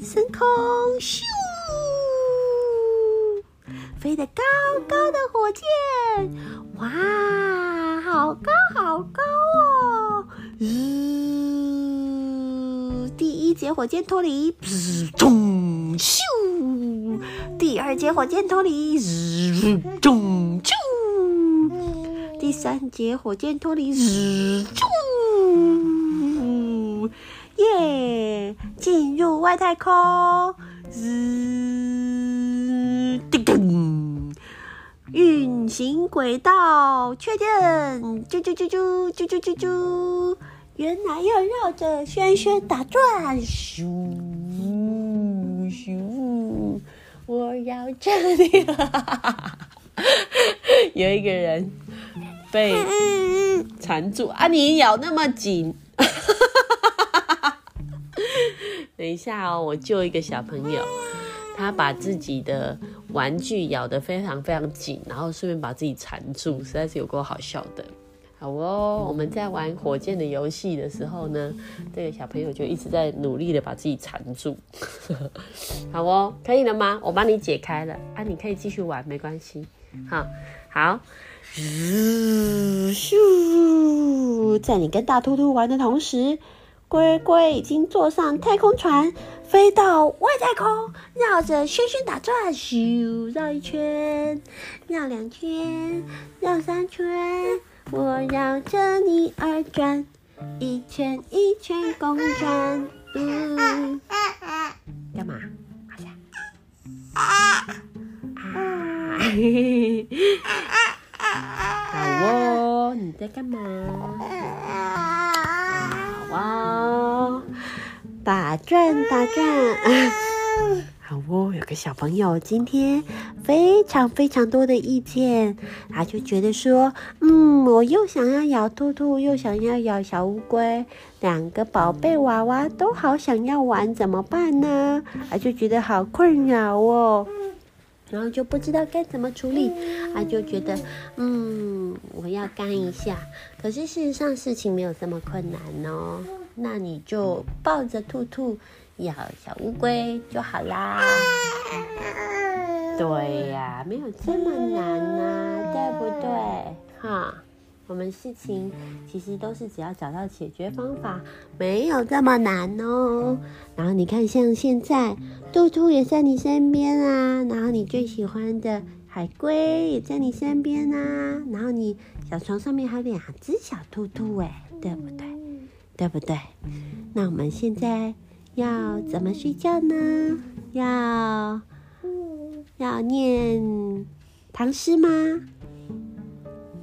升空，咻！飞得高高的火箭，哇，好高好高哦！日，第一节火箭脱离，噗，咚，咻！第二节火箭脱离，日，咚，咻！第三节火箭脱离，日，啾！耶，进入外太空，日，叮咚，运行轨道确认，啾啾啾啾啾啾啾啾，原来要绕着轩轩打转，咻咻，我要这里，有一个人被缠住啊！你咬那么紧。等一下哦，我救一个小朋友，他把自己的玩具咬得非常非常紧，然后顺便把自己缠住，实在是有够好笑的。好哦，我们在玩火箭的游戏的时候呢，这个小朋友就一直在努力的把自己缠住。好哦，可以了吗？我帮你解开了啊，你可以继续玩，没关系。好，好，咻，在你跟大兔兔玩的同时。龟龟已经坐上太空船，飞到外太空，绕着轩轩打转，咻，绕一圈，绕两圈，绕三圈，我绕着你而转，一圈一圈公转。嗯，干嘛？好像啊啊！嘿嘿，好哦，你在干嘛？哇！打转打转，好哦！有个小朋友今天非常非常多的意见，他就觉得说，嗯，我又想要咬兔兔，又想要咬小乌龟，两个宝贝娃娃都好想要玩，怎么办呢？他就觉得好困扰哦。然后就不知道该怎么处理，他就觉得，嗯，我要干一下。可是事实上事情没有这么困难哦，那你就抱着兔兔咬小乌龟就好啦。对呀，没有这么难呐，对不对？哈。我们事情其实都是只要找到解决方法，没有这么难哦。然后你看，像现在兔兔也在你身边啊，然后你最喜欢的海龟也在你身边啊，然后你小床上面还有两只小兔兔哎，对不对？对不对？那我们现在要怎么睡觉呢？要要念唐诗吗？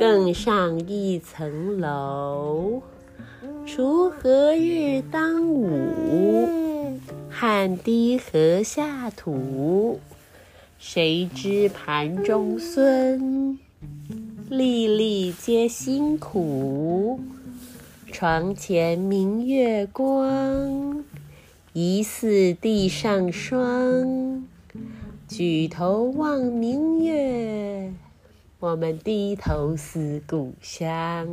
更上一层楼，锄禾日当午，汗滴禾下土。谁知盘中飧，粒粒皆辛苦。床前明月光，疑似地上霜。举头望明月。我们低头思故乡，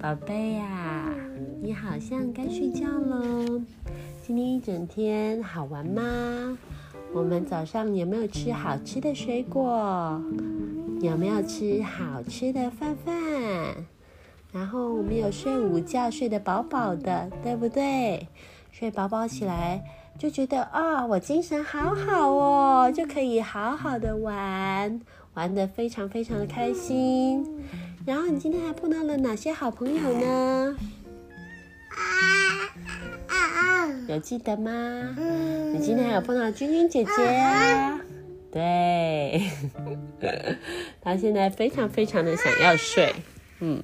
宝贝呀，你好像该睡觉喽。今天一整天好玩吗？我们早上有没有吃好吃的水果？有没有吃好吃的饭饭？然后我们有睡午觉，睡得饱饱的，对不对？睡饱饱起来就觉得啊，我精神好好哦，就可以好好的玩。玩的非常非常的开心，然后你今天还碰到了哪些好朋友呢？有记得吗？你今天还有碰到君君姐姐啊？对，他现在非常非常的想要睡，嗯，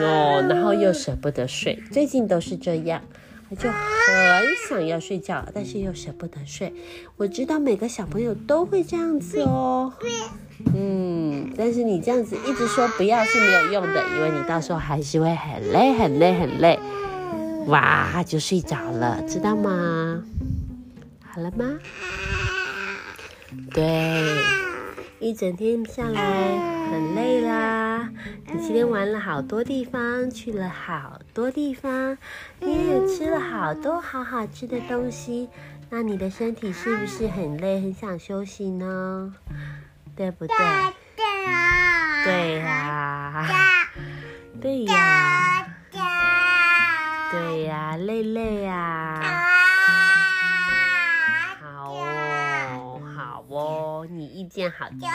哦，然后又舍不得睡，最近都是这样。他就很想要睡觉，但是又舍不得睡。我知道每个小朋友都会这样子哦。嗯，但是你这样子一直说不要是没有用的，因为你到时候还是会很累很累很累，哇，就睡着了，知道吗？好了吗？对，一整天下来很累啦。你今天玩了好多地方，去了好多地方，你也吃了好多好好吃的东西。那你的身体是不是很累，很想休息呢？对不对？对呀，对呀，对呀，累累呀。好哦，好哦，你意见好多。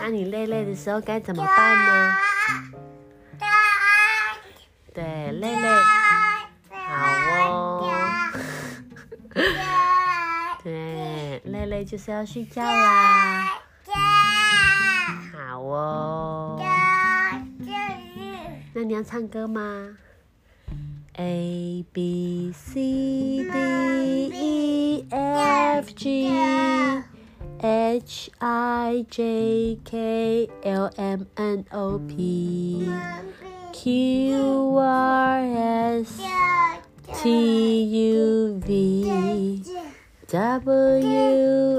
那你累累的时候该怎么办呢？对，累累，好哦。对，累累就是要睡觉啦。好哦。那你要唱歌吗？A B C D E F G H I J K L M N O P Q R S T U V W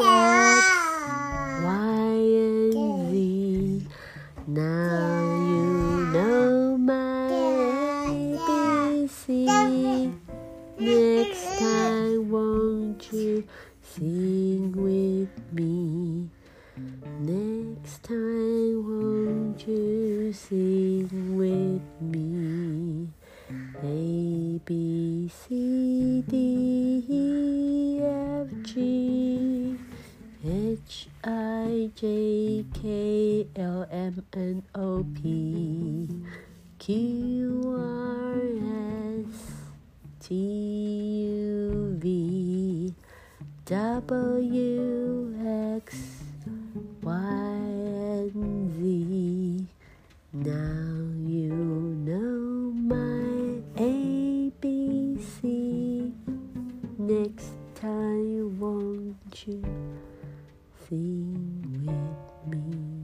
Q R S T U V W X Y and Z. Now you know my ABC. Next time, won't you sing with me?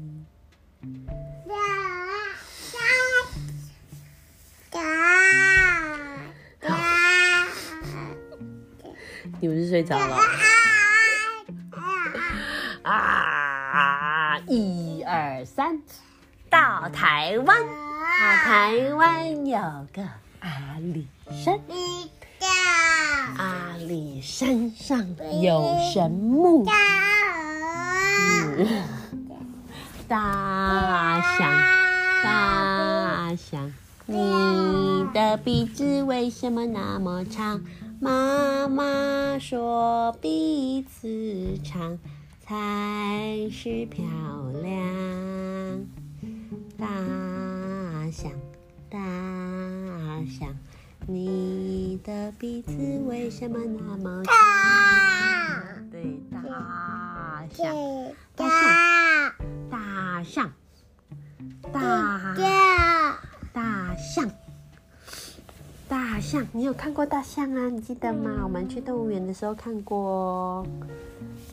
睡着了？啊！一二三，到台湾，啊，台湾有个阿里山，阿里山上有神木，嗯，大象，大象，你的鼻子为什么那么长？妈妈说鼻子长才是漂亮。大象，大象，你的鼻子为什么那么长？对，大象，大象，大象，大大象。大象，你有看过大象啊？你记得吗？我们去动物园的时候看过哦。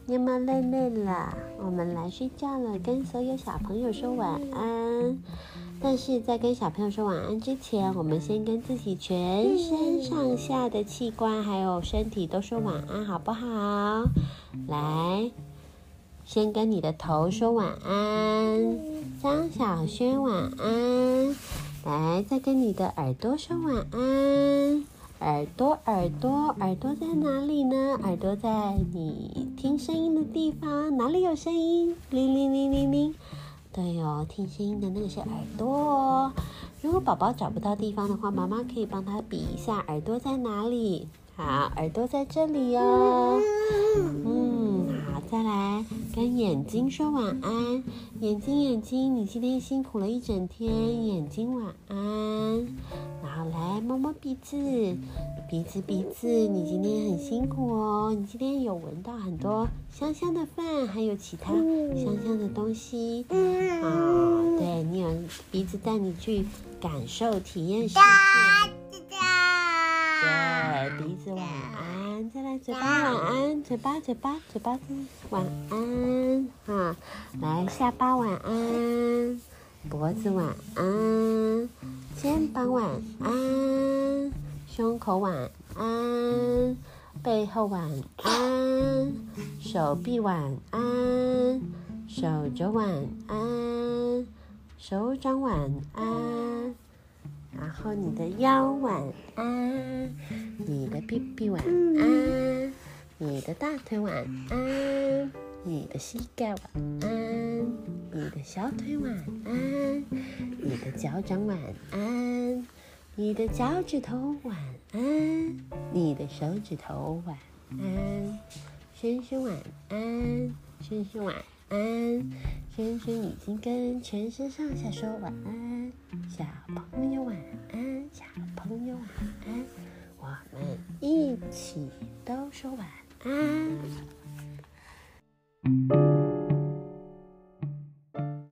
你们累累了？我们来睡觉了，跟所有小朋友说晚安。但是在跟小朋友说晚安之前，我们先跟自己全身上下的器官还有身体都说晚安，好不好？来，先跟你的头说晚安，张小轩晚安。来，再跟你的耳朵说晚安。耳朵，耳朵，耳朵在哪里呢？耳朵在你听声音的地方，哪里有声音？铃铃铃铃铃。对哦，听声音的那个是耳朵哦。如果宝宝找不到地方的话，妈妈可以帮他比一下耳朵在哪里。好，耳朵在这里哦。嗯，再来跟眼睛说晚安。眼睛，眼睛，你今天辛苦了一整天，眼睛晚安。然后来摸摸鼻子，鼻子，鼻子，你今天很辛苦哦。你今天有闻到很多香香的饭，还有其他香香的东西。啊，对你有鼻子带你去感受、体验世界。对，鼻子晚安，再来嘴巴晚安，嘴巴嘴巴嘴巴晚安哈，来下巴晚安，脖子晚安，肩膀晚安，胸口晚安，背后晚安，手臂晚安，手肘晚安，手掌晚安。然后你的腰晚安，你的屁屁晚安，你的大腿晚安，你的膝盖晚安，你的小腿晚安，你的脚掌晚安，你的脚趾头晚安，你的手指头晚安，轩轩晚安，轩轩晚安安，萱萱已经跟全身上下说晚安，小朋友晚安，小朋友晚安，我们一起都说晚安。